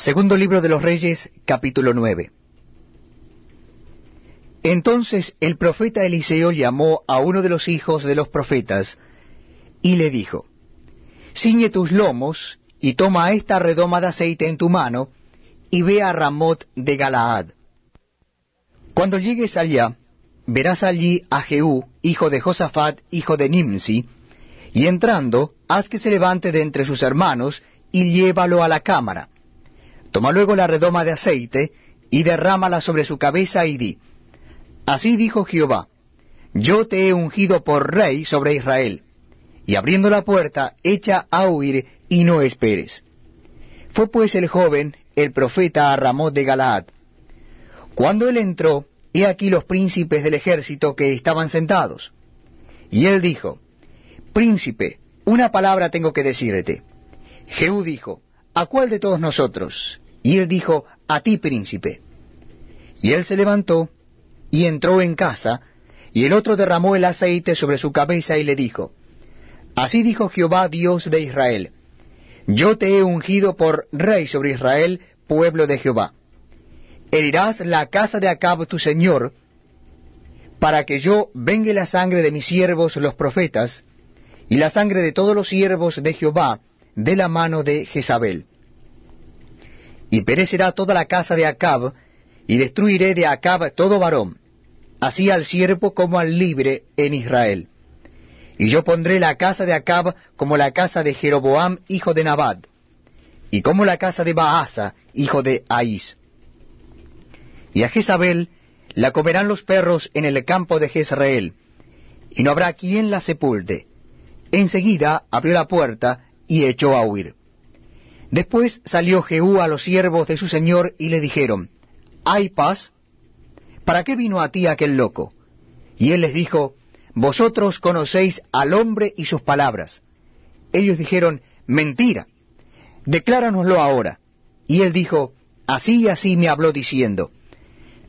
Segundo libro de los Reyes, capítulo 9. Entonces el profeta Eliseo llamó a uno de los hijos de los profetas y le dijo, Ciñe tus lomos y toma esta redoma de aceite en tu mano y ve a Ramot de Galaad. Cuando llegues allá, verás allí a Jehú, hijo de Josafat, hijo de Nimsi, y entrando, haz que se levante de entre sus hermanos y llévalo a la cámara. Toma luego la redoma de aceite y derrámala sobre su cabeza y di, Así dijo Jehová, Yo te he ungido por rey sobre Israel, y abriendo la puerta, echa a huir y no esperes. Fue pues el joven, el profeta, a Ramot de Galaad. Cuando él entró, he aquí los príncipes del ejército que estaban sentados. Y él dijo, Príncipe, una palabra tengo que decirte. Jehú dijo, ¿A cuál de todos nosotros? Y él dijo, A ti, príncipe. Y él se levantó, y entró en casa, y el otro derramó el aceite sobre su cabeza y le dijo, Así dijo Jehová Dios de Israel, Yo te he ungido por rey sobre Israel, pueblo de Jehová. Herirás la casa de Acab tu señor, para que yo vengue la sangre de mis siervos los profetas, y la sangre de todos los siervos de Jehová, de la mano de Jezabel. Y perecerá toda la casa de Acab, y destruiré de Acab todo varón, así al siervo como al libre en Israel. Y yo pondré la casa de Acab como la casa de Jeroboam, hijo de Nabad, y como la casa de Baasa, hijo de Ahís. Y a Jezabel la comerán los perros en el campo de Jezreel, y no habrá quien la sepulte. Enseguida abrió la puerta y echó a huir. Después salió Jehú a los siervos de su señor y le dijeron, ¿Hay paz? ¿Para qué vino a ti aquel loco? Y él les dijo, Vosotros conocéis al hombre y sus palabras. Ellos dijeron, Mentira. Decláranoslo ahora. Y él dijo, Así y así me habló diciendo,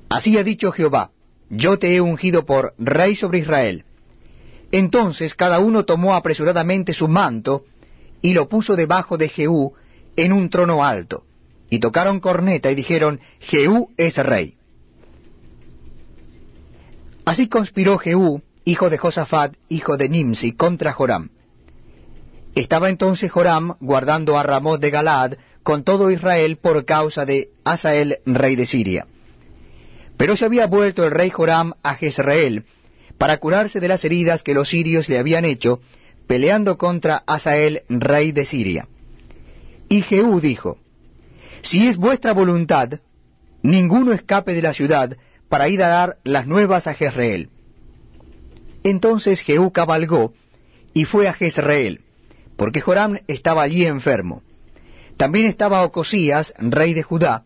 Así ha dicho Jehová, yo te he ungido por rey sobre Israel. Entonces cada uno tomó apresuradamente su manto y lo puso debajo de Jehú en un trono alto, y tocaron corneta y dijeron, Jehú es rey. Así conspiró Jehú, hijo de Josafat, hijo de Nimsi, contra Joram. Estaba entonces Joram guardando a Ramot de Galaad con todo Israel por causa de Asael, rey de Siria. Pero se había vuelto el rey Joram a Jezreel para curarse de las heridas que los sirios le habían hecho, peleando contra Asael, rey de Siria. Y Jehú dijo, Si es vuestra voluntad, ninguno escape de la ciudad, para ir a dar las nuevas a Jezreel. Entonces Jehú cabalgó y fue a Jezreel, porque Joram estaba allí enfermo. También estaba Ocosías, rey de Judá,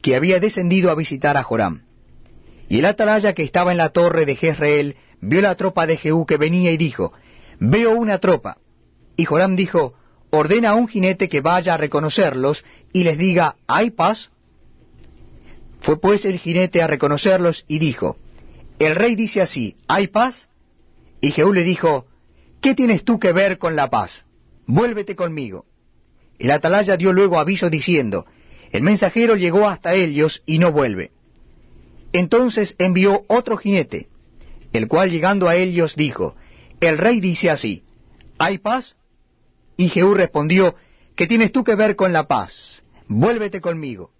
que había descendido a visitar a Joram. Y el atalaya que estaba en la torre de Jezreel vio la tropa de Jehú que venía y dijo, Veo una tropa. Y Joram dijo, Ordena a un jinete que vaya a reconocerlos y les diga, ¿hay paz? Fue pues el jinete a reconocerlos y dijo, El rey dice así, ¿hay paz? Y Jehú le dijo, ¿qué tienes tú que ver con la paz? Vuélvete conmigo. El atalaya dio luego aviso diciendo, El mensajero llegó hasta ellos y no vuelve. Entonces envió otro jinete, el cual llegando a ellos dijo, El rey dice así, ¿hay paz? Y Jehú respondió, ¿qué tienes tú que ver con la paz? Vuélvete conmigo.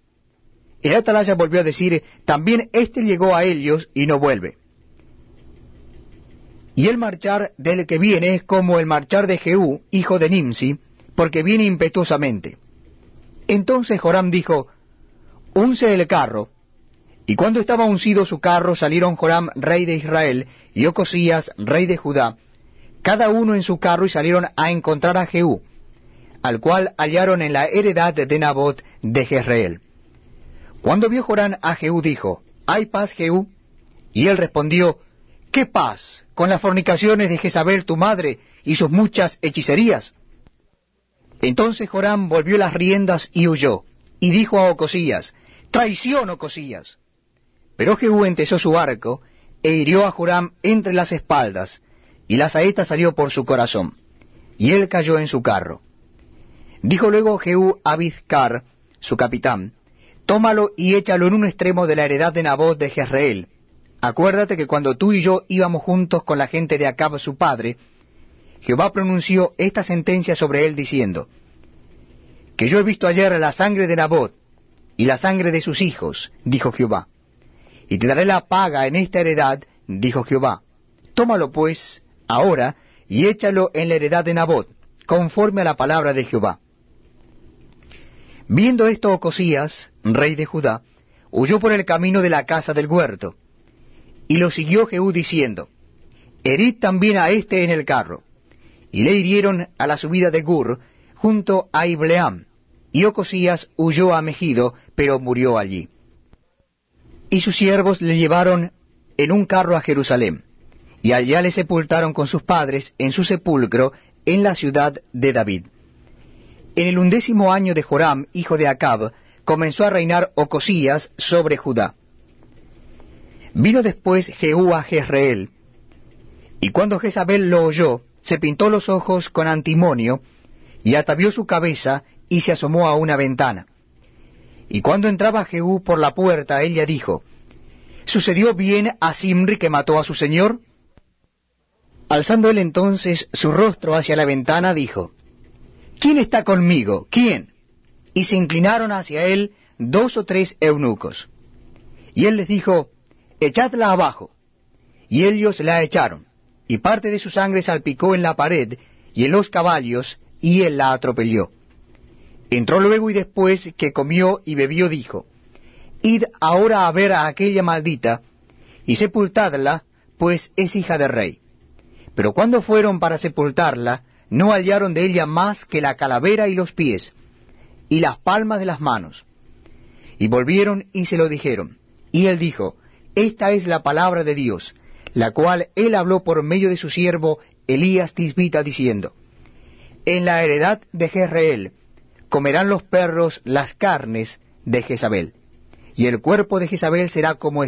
El atalaya volvió a decir, también éste llegó a ellos y no vuelve. Y el marchar del que viene es como el marchar de Jehú, hijo de Nimsi, porque viene impetuosamente. Entonces Joram dijo, Unce el carro. Y cuando estaba uncido su carro, salieron Joram, rey de Israel, y Ocosías, rey de Judá, cada uno en su carro, y salieron a encontrar a Jehú, al cual hallaron en la heredad de Nabot de Jezreel. Cuando vio Jorán a Jehú, dijo, ¿Hay paz, Jehú? Y él respondió, ¿Qué paz con las fornicaciones de Jezabel tu madre y sus muchas hechicerías? Entonces Joram volvió las riendas y huyó, y dijo a Ocosías, Traición, Ocosías. Pero Jehú entesó su arco, e hirió a Joram entre las espaldas, y la saeta salió por su corazón, y él cayó en su carro. Dijo luego Jehú a su capitán, tómalo y échalo en un extremo de la heredad de Nabot de Jezreel. Acuérdate que cuando tú y yo íbamos juntos con la gente de Acab su padre, Jehová pronunció esta sentencia sobre él diciendo, Que yo he visto ayer la sangre de Nabot y la sangre de sus hijos, dijo Jehová, y te daré la paga en esta heredad, dijo Jehová. Tómalo pues ahora y échalo en la heredad de Nabot, conforme a la palabra de Jehová. Viendo esto Ocosías, rey de Judá, huyó por el camino de la casa del huerto, y lo siguió Jehú diciendo, Herid también a éste en el carro. Y le hirieron a la subida de Gur, junto a Ibleam, y Ocosías huyó a Megido, pero murió allí. Y sus siervos le llevaron en un carro a Jerusalén, y allá le sepultaron con sus padres en su sepulcro en la ciudad de David. En el undécimo año de Joram, hijo de Acab, comenzó a reinar Ocosías sobre Judá. Vino después Jehú a Jezreel, y cuando Jezabel lo oyó, se pintó los ojos con antimonio, y atavió su cabeza, y se asomó a una ventana. Y cuando entraba Jehú por la puerta, ella dijo, ¿Sucedió bien a Simri que mató a su señor? Alzando él entonces su rostro hacia la ventana, dijo, ¿Quién está conmigo? ¿Quién? Y se inclinaron hacia él dos o tres eunucos. Y él les dijo, Echadla abajo. Y ellos la echaron, y parte de su sangre salpicó en la pared y en los caballos, y él la atropelló. Entró luego y después que comió y bebió dijo, Id ahora a ver a aquella maldita, y sepultadla, pues es hija de rey. Pero cuando fueron para sepultarla, no hallaron de ella más que la calavera y los pies, y las palmas de las manos. Y volvieron y se lo dijeron. Y él dijo, Esta es la palabra de Dios, la cual él habló por medio de su siervo Elías Tisbita, diciendo, En la heredad de Jezreel comerán los perros las carnes de Jezabel, y el cuerpo de Jezabel será como